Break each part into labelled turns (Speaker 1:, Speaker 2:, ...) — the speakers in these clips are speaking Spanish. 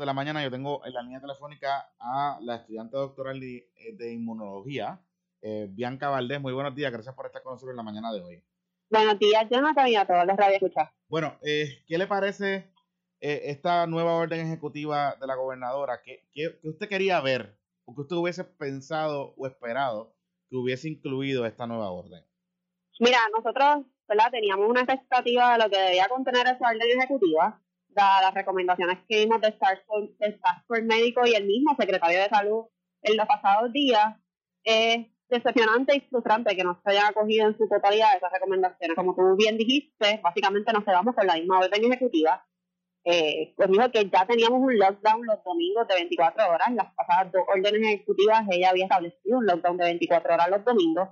Speaker 1: de la mañana yo tengo en la línea telefónica a la estudiante doctoral de, eh, inmunología, eh, Bianca Valdés. Muy buenos días, gracias por estar con nosotros en la mañana de hoy.
Speaker 2: Buenos días, Jonathan, y a todos los escuchar.
Speaker 1: Bueno, eh, ¿qué le parece esta nueva orden ejecutiva de la gobernadora? ¿Qué, ¿Qué, usted quería ver o que usted hubiese pensado o esperado que hubiese incluido esta nueva orden?
Speaker 2: Mira, nosotros ¿verdad? teníamos una expectativa de lo que debía contener esa orden ejecutiva dadas las recomendaciones que vimos del Task Force Médico y el mismo secretario de Salud en los pasados días, es decepcionante y frustrante que no se hayan acogido en su totalidad esas recomendaciones. Como tú bien dijiste, básicamente nos quedamos con la misma orden ejecutiva. Eh, pues dijo que ya teníamos un lockdown los domingos de 24 horas. Las pasadas dos órdenes ejecutivas ella había establecido un lockdown de 24 horas los domingos.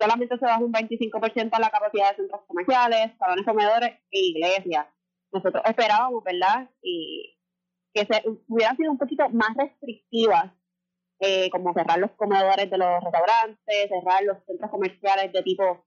Speaker 2: Solamente se baja un 25% a la capacidad de centros comerciales, salones comedores e iglesias nosotros esperábamos, ¿verdad? Y que se, hubieran sido un poquito más restrictivas, eh, como cerrar los comedores de los restaurantes, cerrar los centros comerciales de tipo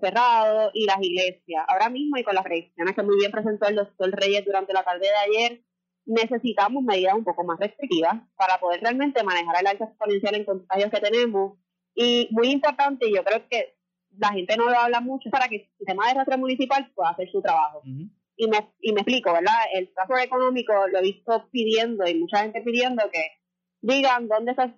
Speaker 2: cerrado y las iglesias. Ahora mismo, y con las restricciones que muy bien presentó el doctor Reyes durante la tarde de ayer, necesitamos medidas un poco más restrictivas para poder realmente manejar el alza exponencial en contagios que tenemos. Y muy importante, yo creo que la gente no lo habla mucho para que el sistema de rastro municipal pueda hacer su trabajo y me, y me explico, ¿verdad? El trabajo económico lo he visto pidiendo y mucha gente pidiendo que digan dónde se,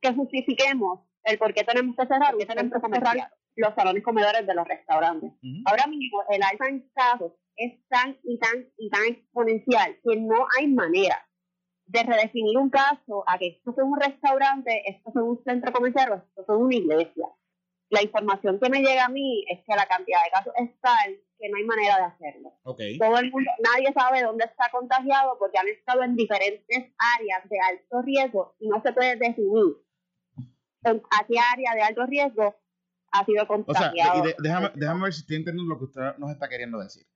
Speaker 2: que justifiquemos el por qué tenemos que cerrar, que tenemos que cerrar los salones comedores de los restaurantes. Ahora mismo el alza en casos es tan y tan y tan exponencial que no hay manera de redefinir un caso a que esto es un restaurante, esto es un centro comercial o esto es una iglesia. La información que me llega a mí es que la cantidad de casos es tal que no hay manera de hacerlo. Todo el mundo, nadie sabe dónde está contagiado porque han estado en diferentes áreas de alto riesgo y no se puede definir a qué área de alto riesgo ha sido contagiado.
Speaker 1: O sea, déjame, déjame ver si estoy entendiendo lo que usted nos está queriendo decir.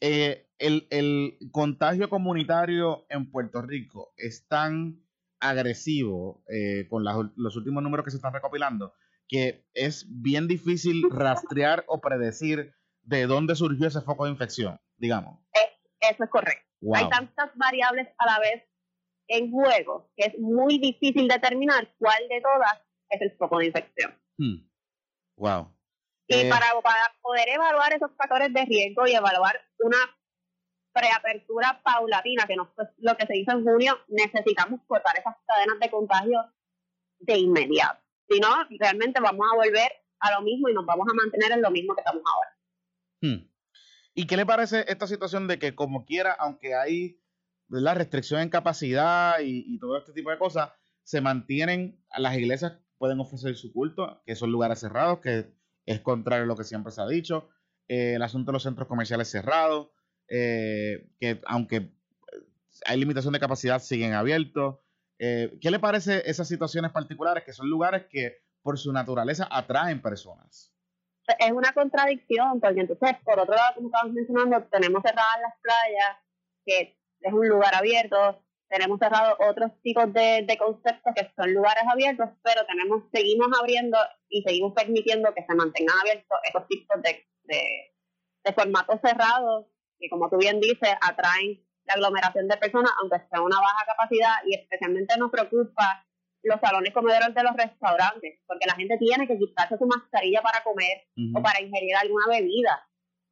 Speaker 1: Eh, el, el contagio comunitario en Puerto Rico es tan agresivo eh, con los últimos números que se están recopilando que es bien difícil rastrear o predecir de dónde surgió ese foco de infección, digamos.
Speaker 2: eso es correcto. Hay tantas variables a la vez en juego que es muy difícil determinar cuál de todas es el foco de infección.
Speaker 1: Hmm. Wow.
Speaker 2: Y eh, para, poder evaluar esos factores de riesgo y evaluar una preapertura paulatina, que no es lo que se hizo en junio, necesitamos cortar esas cadenas de contagio de inmediato. Si no, realmente vamos a volver a lo mismo y nos vamos a mantener en lo mismo que estamos ahora.
Speaker 1: Hmm. ¿Y qué le parece esta situación de que como quiera, aunque hay la restricción en capacidad y, todo este tipo de cosas, se mantienen, las iglesias pueden ofrecer su culto, que son lugares cerrados, que es contrario a lo que siempre se ha dicho, eh, el asunto de los centros comerciales cerrados, eh, que aunque hay limitación de capacidad, siguen abiertos. Eh, ¿Qué le parece esas situaciones particulares, que son lugares que por su naturaleza atraen personas?
Speaker 2: es una contradicción, porque entonces, por otro lado, como estabas mencionando, tenemos cerradas las playas, que es un lugar abierto, tenemos cerrado otros tipos de, de, conceptos que son lugares abiertos, pero tenemos seguimos abriendo y seguimos permitiendo que se mantengan abiertos esos tipos de, de, de formatos cerrados que, como tú bien dices, atraen la aglomeración de personas, aunque sea una baja capacidad, y especialmente nos preocupa los salones comedores de los restaurantes, porque la gente tiene que quitarse su mascarilla para comer o para ingerir alguna bebida.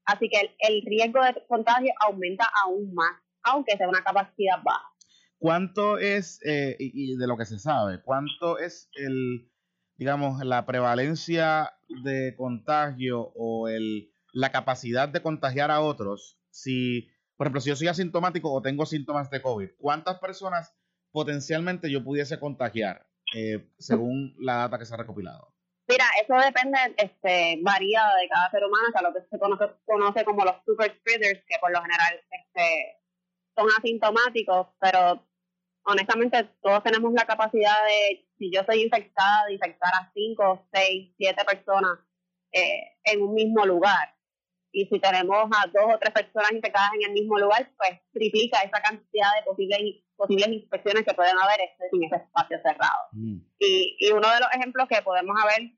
Speaker 2: Así que el, riesgo de contagio aumenta aún más, aunque sea una capacidad baja.
Speaker 1: ¿Cuánto es, eh, y, de lo que se sabe, cuánto es el, digamos, la prevalencia de contagio o el, la capacidad de contagiar a otros si, por ejemplo, si yo soy asintomático o tengo síntomas de COVID, ¿cuántas personas potencialmente yo pudiese contagiar, eh, según la data que se ha recopilado?
Speaker 2: Mira, eso depende, este, varía de cada ser humano, o sea, lo que se conoce, como los super spreaders, que por lo general este, son asintomáticos, pero honestamente todos tenemos la capacidad de, si yo soy infectada, de infectar a 5, 6, 7 personas eh, en un mismo lugar. Y si tenemos a dos o tres personas infectadas en el mismo lugar, pues triplica esa cantidad de posibles posibles inspecciones que pueden haber este, en ese espacio cerrado. Mm. Y, y uno de los ejemplos que podemos haber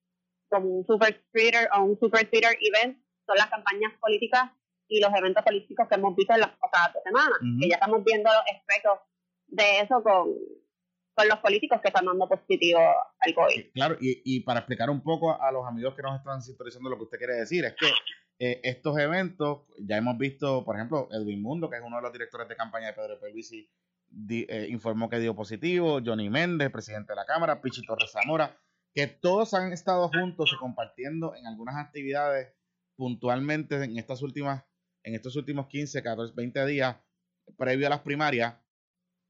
Speaker 2: como un super spreader o un super spreader event son las campañas políticas y los eventos políticos que hemos visto en las pasadas dos semanas, que ya estamos viendo los efectos de eso con, con los políticos que están dando positivo al COVID.
Speaker 1: Claro, y, y para explicar un poco a los amigos que nos están sintonizando lo que usted quiere decir, es que eh, estos eventos, ya hemos visto, por ejemplo, Edwin Mundo, que es uno de los directores de campaña de Pedro Pelvisi, eh, informó que dio positivo, Johnny Méndez, presidente de la Cámara, Pichi Torres Zamora, que todos han estado juntos y compartiendo en algunas actividades puntualmente en estas últimas, en estos últimos 15, 14, 20 días previo a las primarias,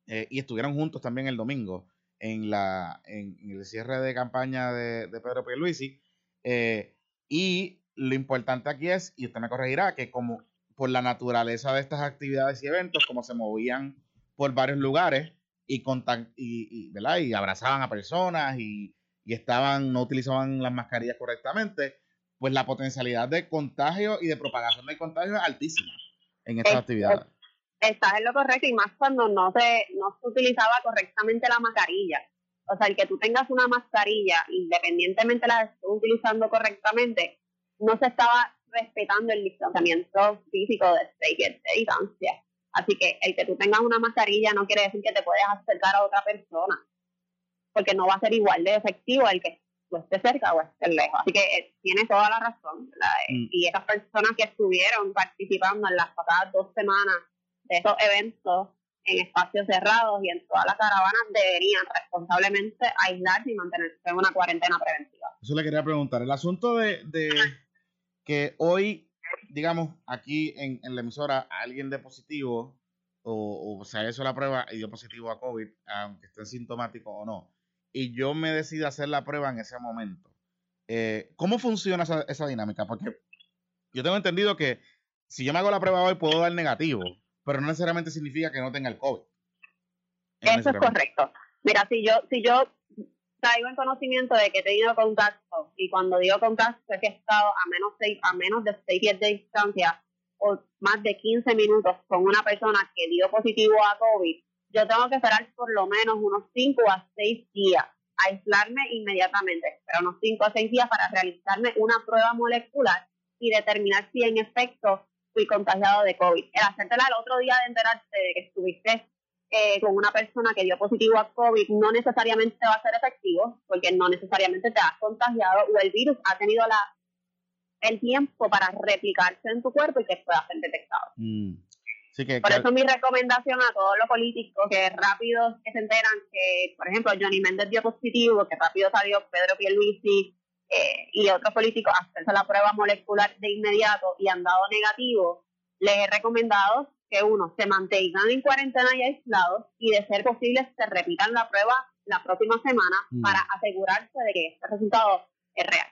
Speaker 1: eh, y estuvieron juntos también el domingo en la en, el cierre de campaña de, Pedro Pierluisi. Eh, y lo importante aquí es, y usted me corregirá, que como por la naturaleza de estas actividades y eventos, como se movían por varios lugares y, y, ¿verdad? y abrazaban a personas y, y estaban, no utilizaban las mascarillas correctamente, pues la potencialidad de contagio y de propagación del contagio es altísima en estas actividades.
Speaker 2: Estás en lo correcto y más cuando no se, no se utilizaba correctamente la mascarilla. O sea, el que tú tengas una mascarilla, independientemente la estés utilizando correctamente, no se estaba respetando el distanciamiento físico de seis de distancia. Así que el que tú tengas una mascarilla no quiere decir que te puedes acercar a otra persona, porque no va a ser igual de efectivo el que tú estés cerca o estés lejos. Así que eh, tiene toda la razón. Mm. Y esas personas que estuvieron participando en las pasadas dos semanas de estos eventos en espacios cerrados y en todas las caravanas deberían responsablemente aislarse y mantenerse en una cuarentena preventiva.
Speaker 1: Eso le quería preguntar. El asunto de, de que hoy, digamos, aquí en, la emisora, alguien de positivo o, o se hizo la prueba y dio positivo a COVID, aunque esté sintomático o no, y yo me decido hacer la prueba en ese momento. Eh, ¿Cómo funciona esa, esa dinámica? Porque yo tengo entendido que si yo me hago la prueba hoy puedo dar negativo, pero no necesariamente significa que no tenga el COVID.
Speaker 2: Eso es correcto. Mira, si yo, si yo traigo en conocimiento de que he tenido contacto, y cuando digo contacto es que he estado a menos, seis, a menos de 6 pies de distancia o más de 15 minutos con una persona que dio positivo a COVID, yo tengo que esperar por lo menos unos 5 a 6 días, aislarme inmediatamente, pero unos 5 a 6 días para realizarme una prueba molecular y determinar si en efecto fui contagiado de COVID. El hacértela el otro día de enterarte de que estuviste eh, con una persona que dio positivo a COVID no necesariamente va a ser efectivo, porque no necesariamente te has contagiado o el virus ha tenido la el tiempo para replicarse en tu cuerpo y que pueda ser detectado. Mm. por eso mi recomendación a todos los políticos que rápido que se enteran que, por ejemplo, Johnny Méndez dio positivo, que rápido salió Pedro Pierluisi eh, y otros políticos hacerse la prueba molecular de inmediato y han dado negativo, les he recomendado que uno se mantengan en cuarentena y aislados y de ser posible se repitan la prueba la próxima semana mm. para asegurarse de que este resultado es real.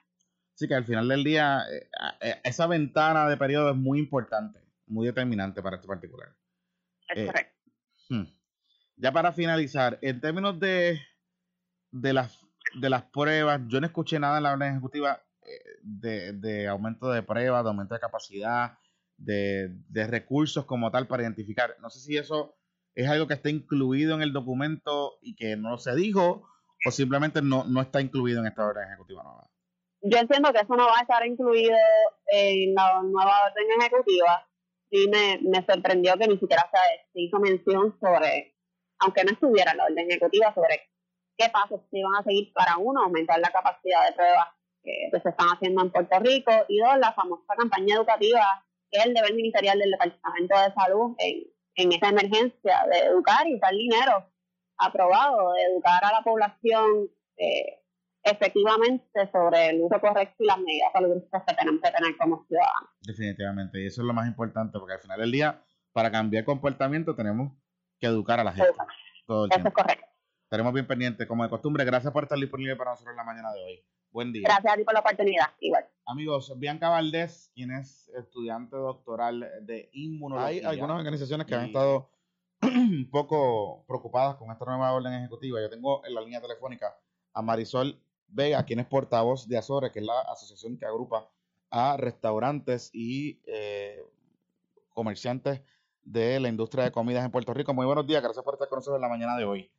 Speaker 1: Sí, que al final del día eh, eh, esa ventana de periodo es muy importante, muy determinante para este particular.
Speaker 2: Es eh, correcto. Hmm.
Speaker 1: Ya para finalizar, en términos de, de, las, de las pruebas, yo no escuché nada en la orden ejecutiva de, de aumento de pruebas, de aumento de capacidad, de, recursos como tal para identificar. No sé si eso es algo que está incluido en el documento y que no se dijo o simplemente no, no está incluido en esta orden ejecutiva nueva.
Speaker 2: Yo entiendo que eso no va a estar incluido en la nueva orden ejecutiva. Sí me, me sorprendió que ni siquiera se, hizo mención sobre, aunque no estuviera en la orden ejecutiva, sobre qué pasos se iban a seguir para uno, aumentar la capacidad de pruebas que se están haciendo en Puerto Rico y dos, la famosa campaña educativa el deber ministerial del Departamento de Salud en, en esta emergencia de educar y dar dinero aprobado, de educar a la población eh, efectivamente sobre el uso correcto y las medidas saludistas que tenemos que tener como ciudadanos.
Speaker 1: Definitivamente, y eso es lo más importante, porque al final del día, para cambiar comportamiento, tenemos que educar a la gente.
Speaker 2: Todo eso es correcto.
Speaker 1: Estaremos bien pendientes, como de costumbre. Gracias por estar disponible para nosotros en la mañana de hoy. Buen día.
Speaker 2: Gracias a ti por la oportunidad. Igual.
Speaker 1: Amigos, Bianca Valdés, quien es estudiante doctoral de inmunología. Hay algunas organizaciones que han estado un poco preocupadas con esta nueva orden ejecutiva. Yo tengo en la línea telefónica a Marisol Vega, quien es portavoz de Azores, que es la asociación que agrupa a restaurantes y eh, comerciantes de la industria de comidas en Puerto Rico. Muy buenos días, gracias por estar con nosotros en la mañana de hoy.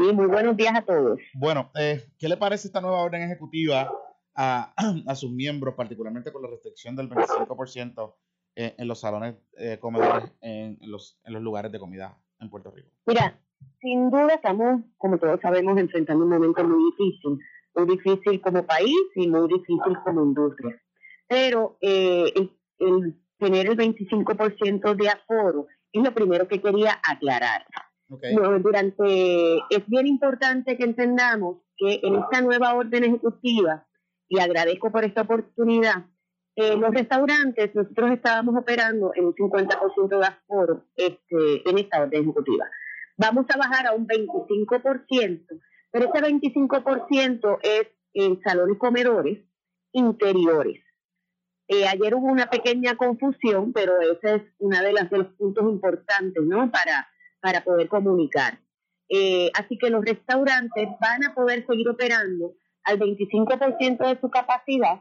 Speaker 2: Sí, muy buenos días a todos.
Speaker 1: Bueno, eh, ¿qué le parece esta nueva orden ejecutiva a, sus miembros, particularmente con la restricción del 25% eh, en los salones eh, comedores en los, en los lugares de comida en Puerto Rico?
Speaker 3: Mira, sin duda estamos, como todos sabemos, enfrentando un momento muy difícil, muy difícil como país y muy difícil como industria. Pero eh, el, tener el 25% de aforo es lo primero que quería aclarar. Durante es bien importante que entendamos que en esta nueva orden ejecutiva y agradezco por esta oportunidad eh, los restaurantes nosotros estábamos operando en un 50% de aforo este, en esta orden ejecutiva vamos a bajar a un 25%, pero ese 25% es en salones comedores interiores. Eh, ayer hubo una pequeña confusión, pero ese es uno de, de los puntos importantes, ¿no? Para, para poder comunicar. Eh, así que los restaurantes van a poder seguir operando al 25% de su capacidad.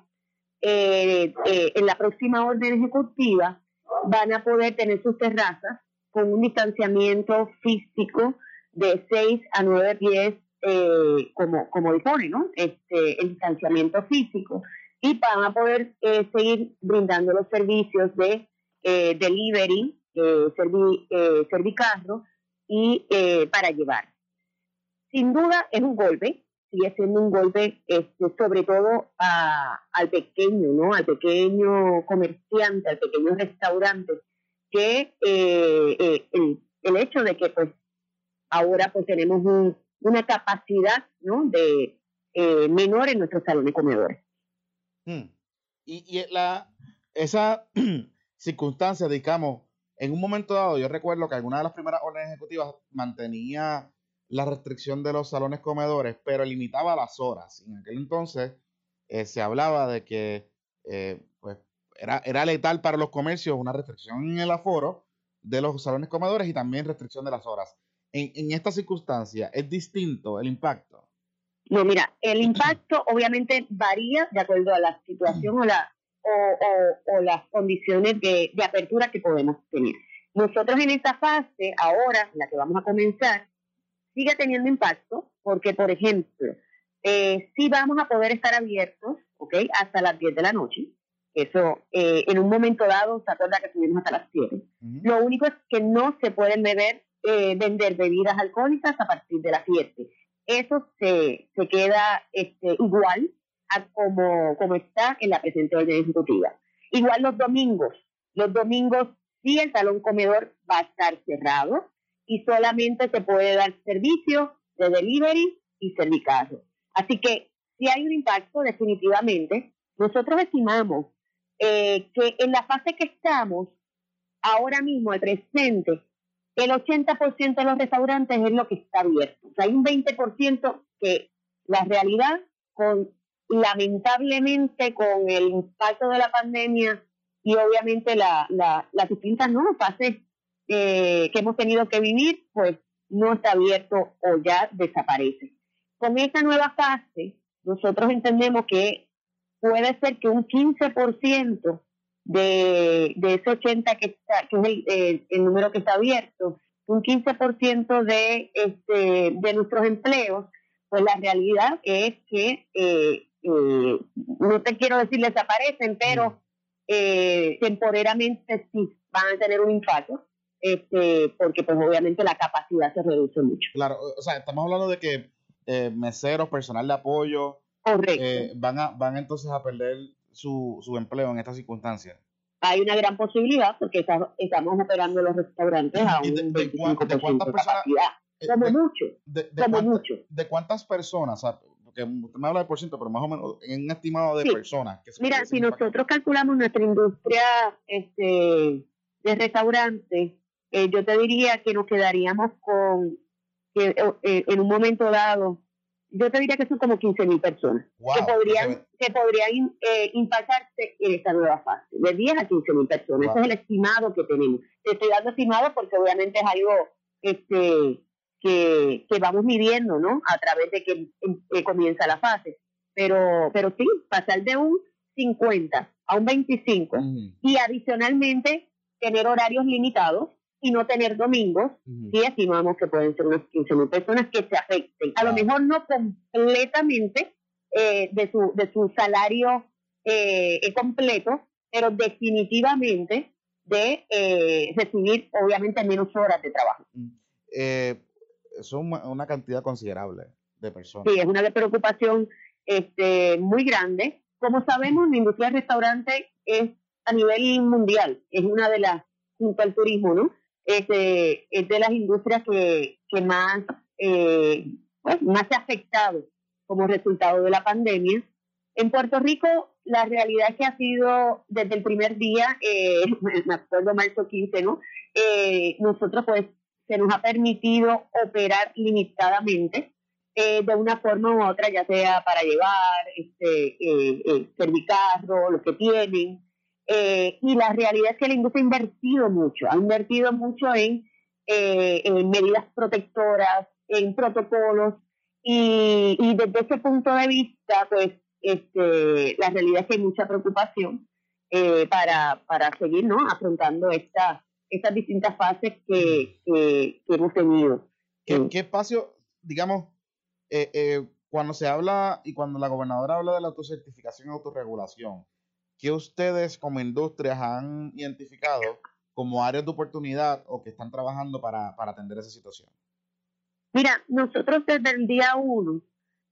Speaker 3: Eh, en la próxima orden ejecutiva van a poder tener sus terrazas con un distanciamiento físico de 6 a 9 pies, eh, como, como dispone, ¿no? Este, el distanciamiento físico. Y van a poder eh, seguir brindando los servicios de eh, delivery, servi, servicarro y para llevar. Sin duda es un golpe, sigue siendo un golpe este, sobre todo al pequeño, ¿no? Al pequeño comerciante, al pequeño restaurante que eh, eh, el, hecho de que pues ahora pues tenemos una capacidad ¿no? de eh, menor en nuestros salones comedores.
Speaker 1: Hmm. Y, y la, esa circunstancia, digamos, en un momento dado, yo recuerdo que alguna de las primeras órdenes ejecutivas mantenía la restricción de los salones comedores, pero limitaba las horas. En aquel entonces se hablaba de que pues, era, era letal para los comercios una restricción en el aforo de los salones comedores y también restricción de las horas. En, en esta circunstancia, ¿es distinto el impacto?
Speaker 3: No, mira, el impacto obviamente varía de acuerdo a la situación o, la, o, o, las condiciones de, de, apertura que podemos tener. Nosotros en esta fase, ahora, la que vamos a comenzar, sigue teniendo impacto porque, por ejemplo, eh, sí vamos a poder estar abiertos, ¿ok? Hasta las 10 de la noche. Eso, eh, en un momento dado, se acuerda que estuvimos hasta las 7. Lo único es que no se pueden beber, eh, vender bebidas alcohólicas a partir de las 7. Eso se, se queda este, igual a como, como está en la presente orden ejecutiva. Igual los domingos. Los domingos sí el salón comedor va a estar cerrado y solamente se puede dar servicio de delivery y servicarro. Así que si hay un impacto definitivamente. Nosotros estimamos eh, que en la fase que estamos, ahora mismo, el presente, el 80% de los restaurantes es lo que está abierto. O sea, hay un 20% que la realidad, con lamentablemente con el impacto de la pandemia y obviamente la, la, las distintas ¿no? fases eh, que hemos tenido que vivir, pues no está abierto o ya desaparece. Con esta nueva fase, nosotros entendemos que puede ser que un 15% de, de ese 80 que está, que es el, número que está abierto, un 15% de, este, de nuestros empleos, pues la realidad es que, eh, eh, no te quiero decir desaparecen, pero mm. eh, temporalmente sí van a tener un impacto, este, porque pues obviamente la capacidad se reduce mucho.
Speaker 1: Claro, o sea, estamos hablando de que meseros, personal de apoyo, eh, van, a, van entonces a perder su, su empleo en estas circunstancias.
Speaker 3: Hay una gran posibilidad porque estamos operando los restaurantes a un de, de, cuántas personas, eh, como mucho, como mucho.
Speaker 1: ¿De cuántas personas? Porque usted me habla de por ciento, pero más o menos en un estimado de personas.
Speaker 3: Mira, si nosotros calculamos nuestra industria este, de restaurantes, eh, yo te diría que nos quedaríamos con, que, en un momento dado, yo te diría que son como 15 mil personas que podrían, que podrían eh, impactarse en esta nueva fase, de 10 a 15 mil personas. Ese es el estimado que tenemos. Te estoy dando estimado porque obviamente es algo este, que, que vamos midiendo, ¿no? A través de que, comienza la fase. Pero, pero sí, pasar de un 50 a un 25 y adicionalmente tener horarios limitados y no tener domingos, sí estimamos que pueden ser unas 15 mil personas que se afecten. A lo mejor no completamente eh, de, su, de su salario eh, completo, pero definitivamente de eh, recibir obviamente menos horas de trabajo. Mm,
Speaker 1: eh, es una cantidad considerable de personas.
Speaker 3: Sí, es una preocupación este, muy grande. Como sabemos, la industria del restaurante es a nivel mundial, es una de las, junto al turismo, ¿no? Es de, es de las industrias que, que más, eh, pues, más se ha afectado como resultado de la pandemia. En Puerto Rico, la realidad es que ha sido desde el primer día, eh, me acuerdo marzo 15, ¿no? Eh, nosotros pues se nos ha permitido operar limitadamente eh, de una forma u otra, ya sea para llevar, este, eh, eh servicarro, lo que tienen. Eh, y la realidad es que la industria ha invertido mucho, ha invertido mucho en, en medidas protectoras, en protocolos, y, y, desde ese punto de vista, pues este, la realidad es que hay mucha preocupación para, para seguir ¿no? afrontando esta, estas distintas fases que, que, hemos tenido.
Speaker 1: ¿Qué, espacio, digamos, eh, eh, cuando se habla y cuando la gobernadora habla de la autocertificación y autorregulación, ¿qué ustedes como industrias han identificado como áreas de oportunidad o que están trabajando para, para atender esa situación?
Speaker 3: Mira, nosotros desde el día uno,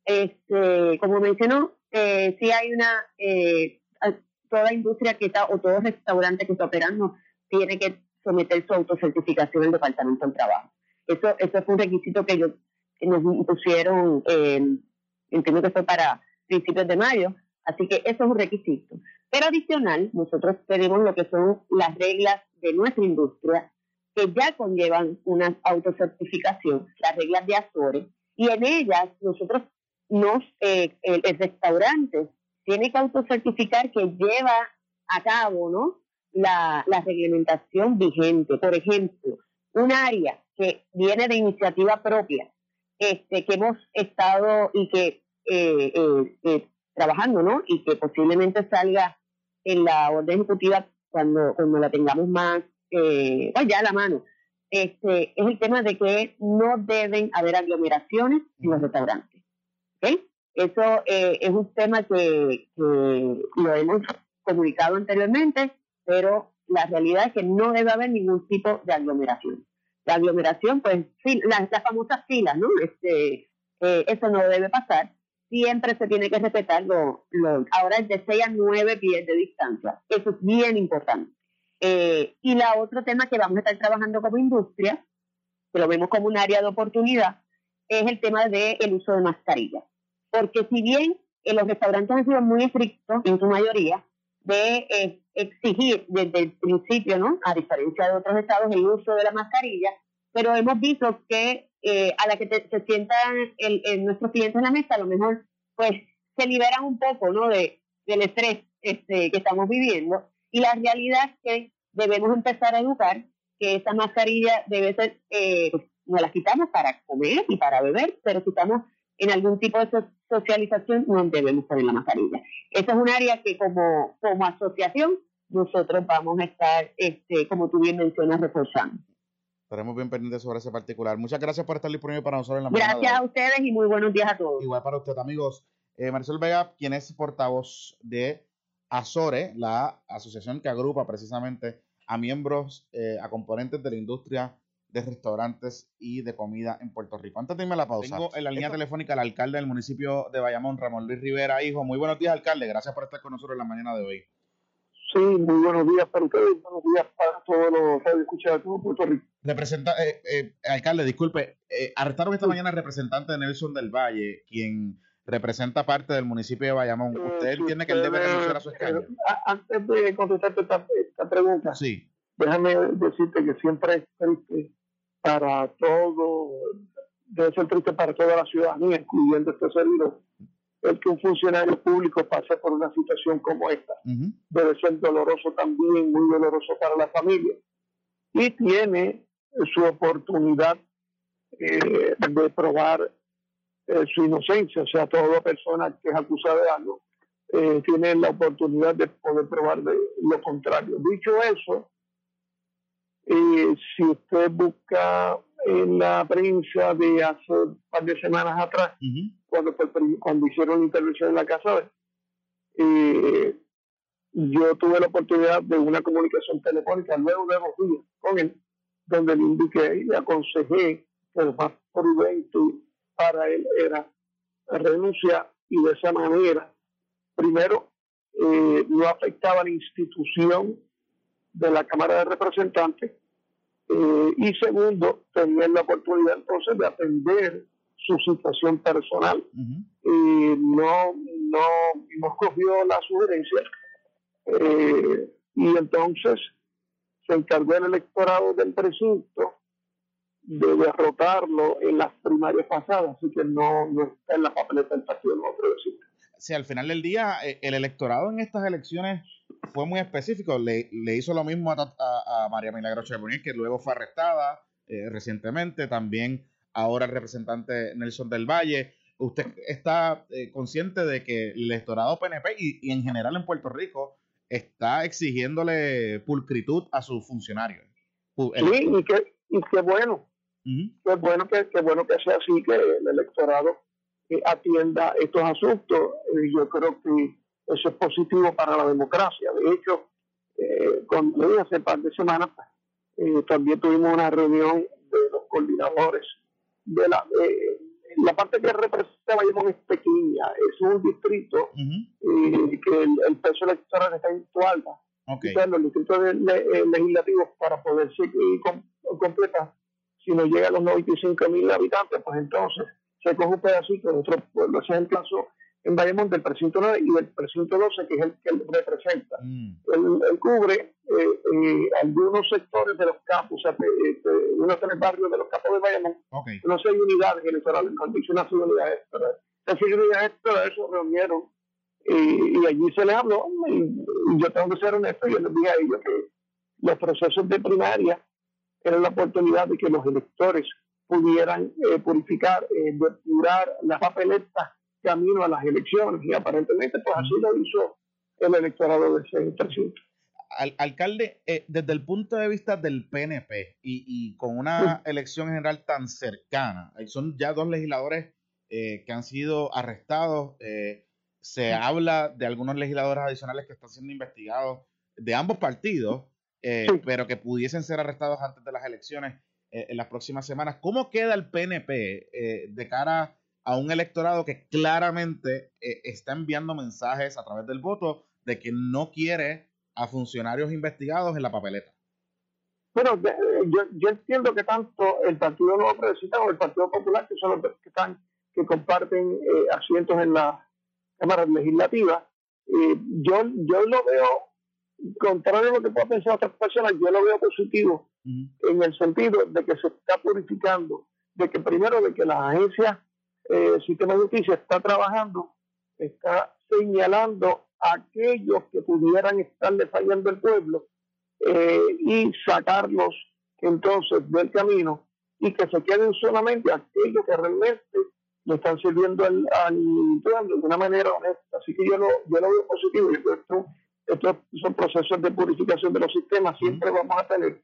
Speaker 3: este, como mencionó, eh, sí hay una, eh, toda industria que está, o todo restaurante que está operando, tiene que someter su autocertificación al Departamento del Trabajo. Eso, eso es un requisito que yo que nos impusieron, eh, entiendo que fue para principios de mayo, así que eso es un requisito. Pero adicional, nosotros tenemos lo que son las reglas de nuestra industria, que ya conllevan una autocertificación, las reglas de Azores, y en ellas nosotros nos, eh, el, restaurante tiene que autocertificar que lleva a cabo, ¿no? La, la reglamentación vigente. Por ejemplo, un área que viene de iniciativa propia este, que hemos estado y que eh, eh, eh, trabajando, ¿no? Y que posiblemente salga en la orden ejecutiva cuando, cuando la tengamos más, eh, pues ya a la mano. Este, es el tema de que no deben haber aglomeraciones en los restaurantes. ¿okay? Eso eh, es un tema que, que lo hemos comunicado anteriormente, pero la realidad es que no debe haber ningún tipo de aglomeración la aglomeración, pues las, famosas filas, ¿no? Este, eh, eso no debe pasar. Siempre se tiene que respetar lo, lo, ahora es de 6 a 9 pies de distancia. Eso es bien importante. Eh, y la otro tema que vamos a estar trabajando como industria, que lo vemos como un área de oportunidad, es el tema del el uso de mascarillas. Porque si bien en los restaurantes han sido muy estrictos, en su mayoría, de eh, exigir desde el principio, ¿no? A diferencia de otros estados, el uso de la mascarilla, pero hemos visto que eh, a la que se sientan el, nuestros clientes en la mesa, a lo mejor, pues, se liberan un poco, ¿no? De, del estrés este, que estamos viviendo. Y la realidad es que debemos empezar a educar que esa mascarilla debe ser, eh, pues, nos la quitamos para comer y para beber, pero si estamos en algún tipo de socialización, no debemos poner la mascarilla. Esa es un área que como, como asociación nosotros vamos a estar, este, como tú bien mencionas, reforzando.
Speaker 1: Estaremos bien pendientes sobre ese particular. Muchas gracias por estar disponible para nosotros en la
Speaker 3: mañana. Gracias a ustedes y muy buenos días a todos.
Speaker 1: Igual para usted, amigos. Eh, Marisol Vega, quien es portavoz de Azore, la asociación que agrupa precisamente a miembros, eh, a componentes de la industria de restaurantes y de comida en Puerto Rico. Antes de irme a la pausa, tengo en la línea telefónica al alcalde del municipio de Bayamón, Ramón Luis Rivera, hijo. Muy buenos días, alcalde. Gracias por estar con nosotros en la mañana de hoy.
Speaker 4: Sí, muy buenos días para ustedes, buenos días para todos los que escuchado de todo Puerto Rico.
Speaker 1: Representa, eh, eh, alcalde, disculpe, eh, arrestaron esta mañana al representante de Nelson del Valle, quien representa parte del municipio de Bayamón. Eh, ¿Usted entiende que él debe renunciar a su escaño?
Speaker 4: antes de contestarte esta, esta, pregunta,
Speaker 1: sí.
Speaker 4: Déjame decirte que siempre es triste para todo, debe ser triste para toda la ciudadanía, incluyendo este servidor, el que un funcionario público pase por una situación como esta. Debe ser doloroso también, muy doloroso para la familia. Y tiene su oportunidad eh, de probar eh, su inocencia, o sea, toda persona que es acusada de algo eh, tiene la oportunidad de poder probar de lo contrario. Dicho eso, eh, si usted busca en la prensa de hace un par de semanas atrás, cuando, cuando hicieron la intervención en la casa, eh, yo tuve la oportunidad de una comunicación telefónica luego de dos días con él, donde le indiqué y le aconsejé que lo más prudente para él era renunciar y de esa manera, primero, eh, no afectaba a la institución de la Cámara de Representantes eh, y segundo, tener la oportunidad entonces de atender su situación personal. y no, no, no cogió la sugerencia eh, y entonces se encargó el electorado del presunto de derrotarlo en las primarias pasadas, así que no, no está en la papeleta del partido no progresista.
Speaker 1: Si al final del día eh, el electorado en estas elecciones fue muy específico, le, le hizo lo mismo a, a, María Milagro Charbonnier, que luego fue arrestada eh, recientemente, también ahora el representante Nelson del Valle. ¿Usted está consciente de que el electorado PNP y, y en general en Puerto Rico está exigiéndole pulcritud a sus funcionarios.
Speaker 4: Sí, y qué, y qué bueno. Qué bueno que, qué bueno que sea así, que el electorado eh, atienda estos asuntos. Eh, yo creo que eso es positivo para la democracia. De hecho, eh, con, hace un par de semanas eh, también tuvimos una reunión de los coordinadores de la, la parte que representa Bayamón es pequeña, es un distrito y que el, peso electoral está en Tualba. Okay. los distritos eh, legislativos para poder ser completar, si no llega a los 95 mil habitantes, pues entonces se coge un pedacito de otro pueblo. Ese es el caso en Bayamón del precinto 9 y del precinto 12, que es el que él representa. Mm. Él, cubre eh, eh, algunos sectores de los campos, o sea, eh, unos tres barrios de los campos de Bayamón. No sé, hay unidades electorales, no dice una unidades electorales. Esas unidades electorales se reunieron y, allí se les habló. Y, yo tengo que ser honesto, yo les dije a ellos que los procesos de primaria eran la oportunidad de que los electores pudieran purificar, depurar las papeletas camino a las elecciones y aparentemente pues así lo hizo el electorado de ese precinto.
Speaker 1: Al, alcalde, eh, desde el punto de vista del PNP y, y con una elección general tan cercana, son ya dos legisladores eh, que han sido arrestados, eh, se habla de algunos legisladores adicionales que están siendo investigados de ambos partidos, pero que pudiesen ser arrestados antes de las elecciones en las próximas semanas. ¿Cómo queda el PNP de cara a un electorado que claramente eh, está enviando mensajes a través del voto de que no quiere a funcionarios investigados en la papeleta.
Speaker 4: Bueno, yo, entiendo que tanto el Partido Nuevo Progresista como el Partido Popular, que son los que están, que comparten eh, asientos en la Cámara Legislativa, eh, yo, yo lo veo, contrario a lo que pueda pensar otras personas, yo lo veo positivo en el sentido de que se está purificando, de que primero de que las agencias eh, el sistema de justicia está trabajando, está señalando a aquellos que pudieran estarle fallando el pueblo eh, y sacarlos entonces del camino y que se queden solamente aquellos que realmente le están sirviendo al, pueblo de una manera honesta. Así que yo lo, yo lo veo positivo. Esto, estos son procesos de purificación de los sistemas. Siempre vamos a tener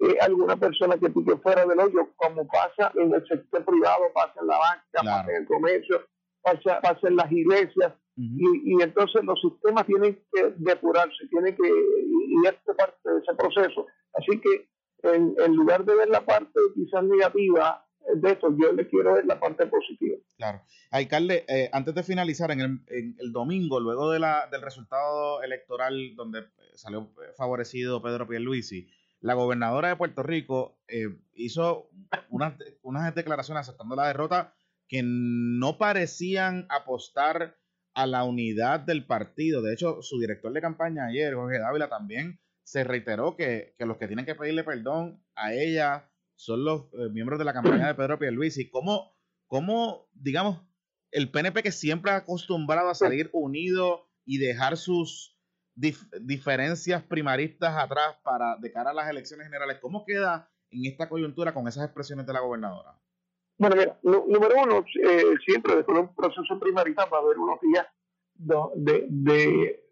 Speaker 4: eh, alguna persona que pique fuera del hoyo, como pasa en el sector privado, pasa en la banca, pasa en el comercio, pasa, pasa en las iglesias, y, y, entonces los sistemas tienen que depurarse, tienen que, y esto es parte de ese proceso. Así que en, en lugar de ver la parte quizás negativa de esto, yo le quiero ver la parte positiva.
Speaker 1: Claro. Alcalde, eh, antes de finalizar, en el, en el domingo, luego de la, del resultado electoral donde salió favorecido Pedro Pierluisi, la gobernadora de Puerto Rico eh, hizo unas, unas declaraciones aceptando la derrota que no parecían apostar a la unidad del partido. De hecho, su director de campaña ayer, Jorge Dávila, también se reiteró que, los que tienen que pedirle perdón a ella son los eh, miembros de la campaña de Pedro Pierluisi. ¿Cómo, ¿Cómo, digamos, el PNP que siempre ha acostumbrado a salir unido y dejar sus diferencias primaristas atrás para de cara a las elecciones generales. ¿Cómo queda en esta coyuntura con esas expresiones de la gobernadora?
Speaker 4: Bueno, mira, número uno, eh, siempre después de un proceso primarista va a haber unos días de, de,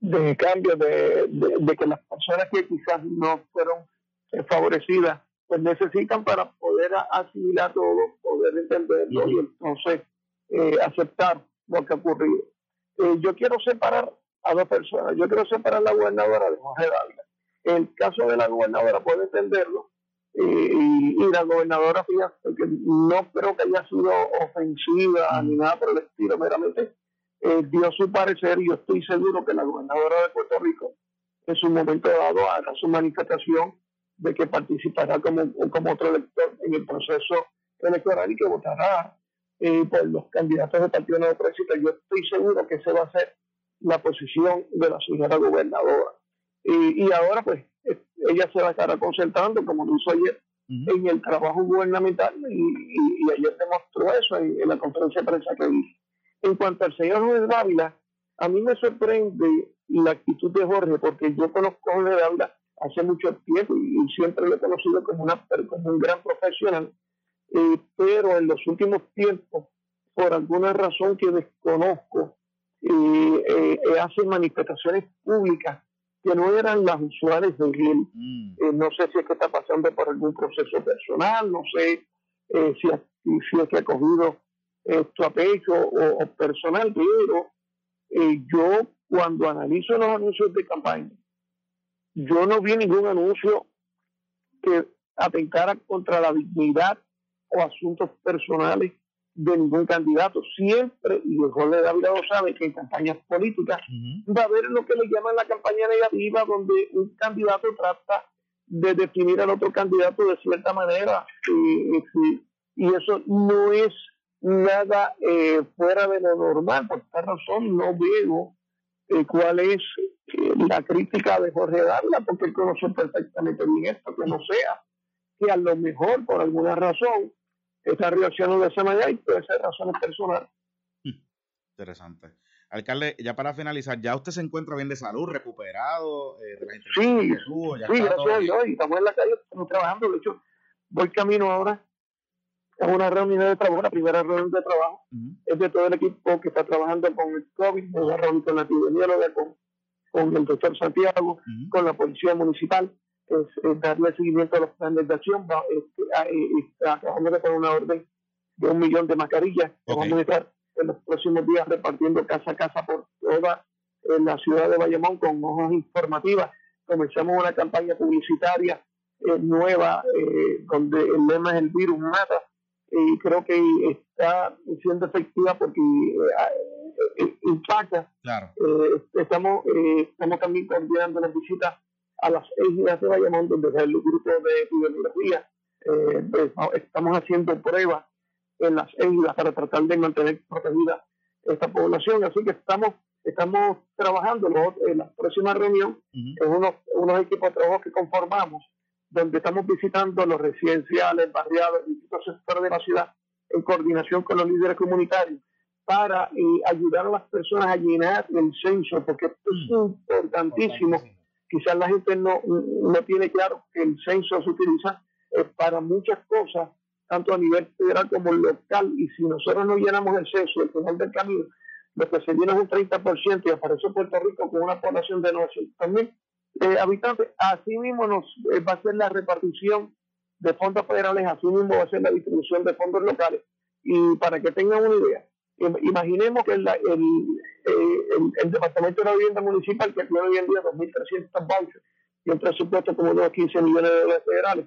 Speaker 4: de cambio, de, de, que las personas que quizás no fueron eh, favorecidas, pues necesitan para poder asimilar todo, poder entenderlo y entonces eh, aceptar lo que ha ocurrido. yo quiero separar a dos personas. Yo quiero separar la gobernadora de Jorge Dávila. El caso de la gobernadora puede entenderlo, y, la gobernadora, fíjate, que no creo que haya sido ofensiva ni nada por el estilo, meramente eh, dio su parecer y yo estoy seguro que la gobernadora de Puerto Rico en su momento dado hará su manifestación de que participará como, como otro elector en el proceso electoral y que votará eh, por los candidatos del Partido Nuevo Progresista. Yo estoy seguro que esa va a ser la posición de la señora gobernadora. Y, y ahora pues ella se va a estar concentrando, como lo hizo ayer, en el trabajo gubernamental y, ayer demostró eso en, la conferencia de prensa que hizo. En cuanto al señor Luis Dávila, a mí me sorprende la actitud de Jorge, porque yo conozco a Jorge Dávila hace mucho tiempo y, siempre lo he conocido como, una, como un gran profesional, eh, pero en los últimos tiempos, por alguna razón que desconozco, eh, eh, hace manifestaciones públicas que no eran las usuales de él. Mm. Eh, no sé si es que está pasando por algún proceso personal, no sé eh, si, si, es que ha cogido esto a pecho o, personal, pero yo cuando analizo los anuncios de campaña, yo no vi ningún anuncio que atentara contra la dignidad o asuntos personales de ningún candidato. Siempre, y Jorge David lo sabe, que en campañas políticas va a haber lo que le llaman la campaña negativa, donde un candidato trata de definir al otro candidato de cierta manera. y eso no es nada eh, fuera de lo normal. Por esta razón no veo eh, cuál es eh, la crítica de Jorge Dávila, porque él conoce perfectamente bien esto, que no sea que a lo mejor por alguna razón esa reacción de esa manera y puede ser razones personales.
Speaker 1: Interesante. Alcalde, ya para finalizar, ¿ya usted se encuentra bien de salud, recuperado
Speaker 4: eh, de Sí, sí gracias a Dios. Y estamos en la calle, estamos trabajando. De hecho, voy camino ahora a una reunión de trabajo, la primera reunión de trabajo. Es de todo el equipo que está trabajando con el COVID, con la reunión con la con, con el doctor Santiago, con la policía municipal es, darle seguimiento a los planes de acción. acabamos de poner una orden de un millón de mascarillas vamos a estar en los próximos días repartiendo casa a casa por toda la ciudad de Bayamón con hojas informativas. Comenzamos una campaña publicitaria eh, nueva eh, donde el lema es el virus mata y creo que está siendo efectiva porque eh, impacta.
Speaker 1: Claro.
Speaker 4: estamos, estamos también coordinando las visitas a las islas de Bayamón, donde es el grupo de epidemiología, eh, pues, estamos haciendo pruebas en las islas para tratar de mantener protegida esta población. Así que estamos estamos trabajando en la próxima reunión en unos, unos equipos de trabajo que conformamos, donde estamos visitando los residenciales, barriados, distintos sectores de la ciudad, en coordinación con los líderes comunitarios, para eh, ayudar a las personas a llenar el censo, porque esto es mm. importantísimo quizás la gente no, no tiene claro que el censo se utiliza eh, para muchas cosas, tanto a nivel federal como local, y si nosotros no llenamos el censo al final del camino, lo que se llena es un 30% y aparece Puerto Rico con una población de 900 mil eh, habitantes, así mismo nos eh, va a ser la repartición de fondos federales, así mismo va a ser la distribución de fondos locales. Y para que tengan una idea, imaginemos que el, el, Departamento de la Vivienda Municipal, que tiene hoy en día 2.300 vouchers y un presupuesto como de 15 millones de dólares federales,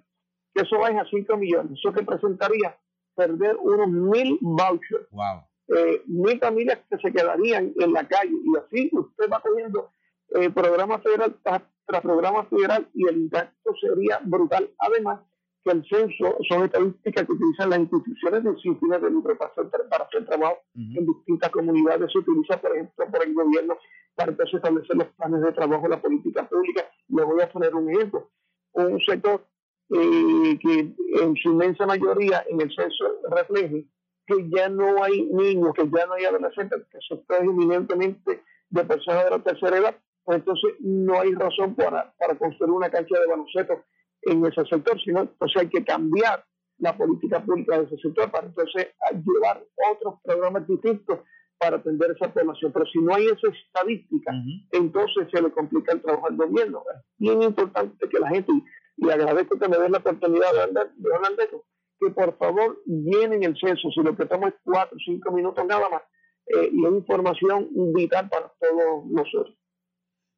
Speaker 4: que eso vaya a 5 millones. Eso representaría perder unos mil vouchers.
Speaker 1: Wow.
Speaker 4: Eh, mil familias que se quedarían en la calle. Y así usted va cogiendo eh, programa federal tras, tras programa federal y el impacto sería brutal. Además, que el censo son estadísticas que utilizan las instituciones de sin de lucro para hacer, trabajo en distintas comunidades. Se utiliza, por ejemplo, por el gobierno para entonces establecer los planes de trabajo, la política pública. Le voy a poner un ejemplo. Un sector eh, que en su inmensa mayoría en el censo refleje que ya no hay niños, que ya no hay adolescentes, que está eminentemente de personas de la tercera edad, pues entonces no hay razón para, para construir una cancha de baloncesto en ese sector, sino entonces hay que cambiar la política pública de ese sector para entonces llevar otros programas distintos para atender esa población. Pero si no hay esa estadística, entonces se le complica el trabajo al gobierno. Es bien importante que la gente, y agradezco que me den la oportunidad de hablar de eso, que por favor llenen el censo, si lo que estamos es cuatro o cinco minutos nada más, eh, y es información vital para todos nosotros.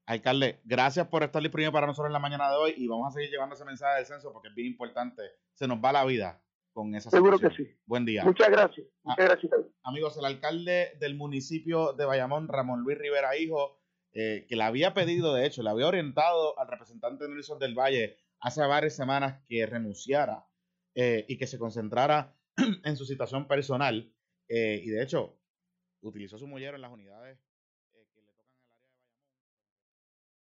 Speaker 1: Alcalde, gracias por estar disponible para nosotros en la mañana de hoy y vamos a seguir llevando ese mensaje del censo porque es bien importante. Se nos va la vida con esa
Speaker 4: Seguro que sí.
Speaker 1: Buen día.
Speaker 4: Muchas gracias. Ah, Muchas gracias.
Speaker 1: Amigos, el alcalde del municipio de Bayamón, Ramón Luis Rivera Hijo, eh, que le había pedido, de hecho, le había orientado al representante Nelson del Valle hace varias semanas que renunciara eh, y que se concentrara en su situación personal. Eh, y de hecho, utilizó su mullero en las unidades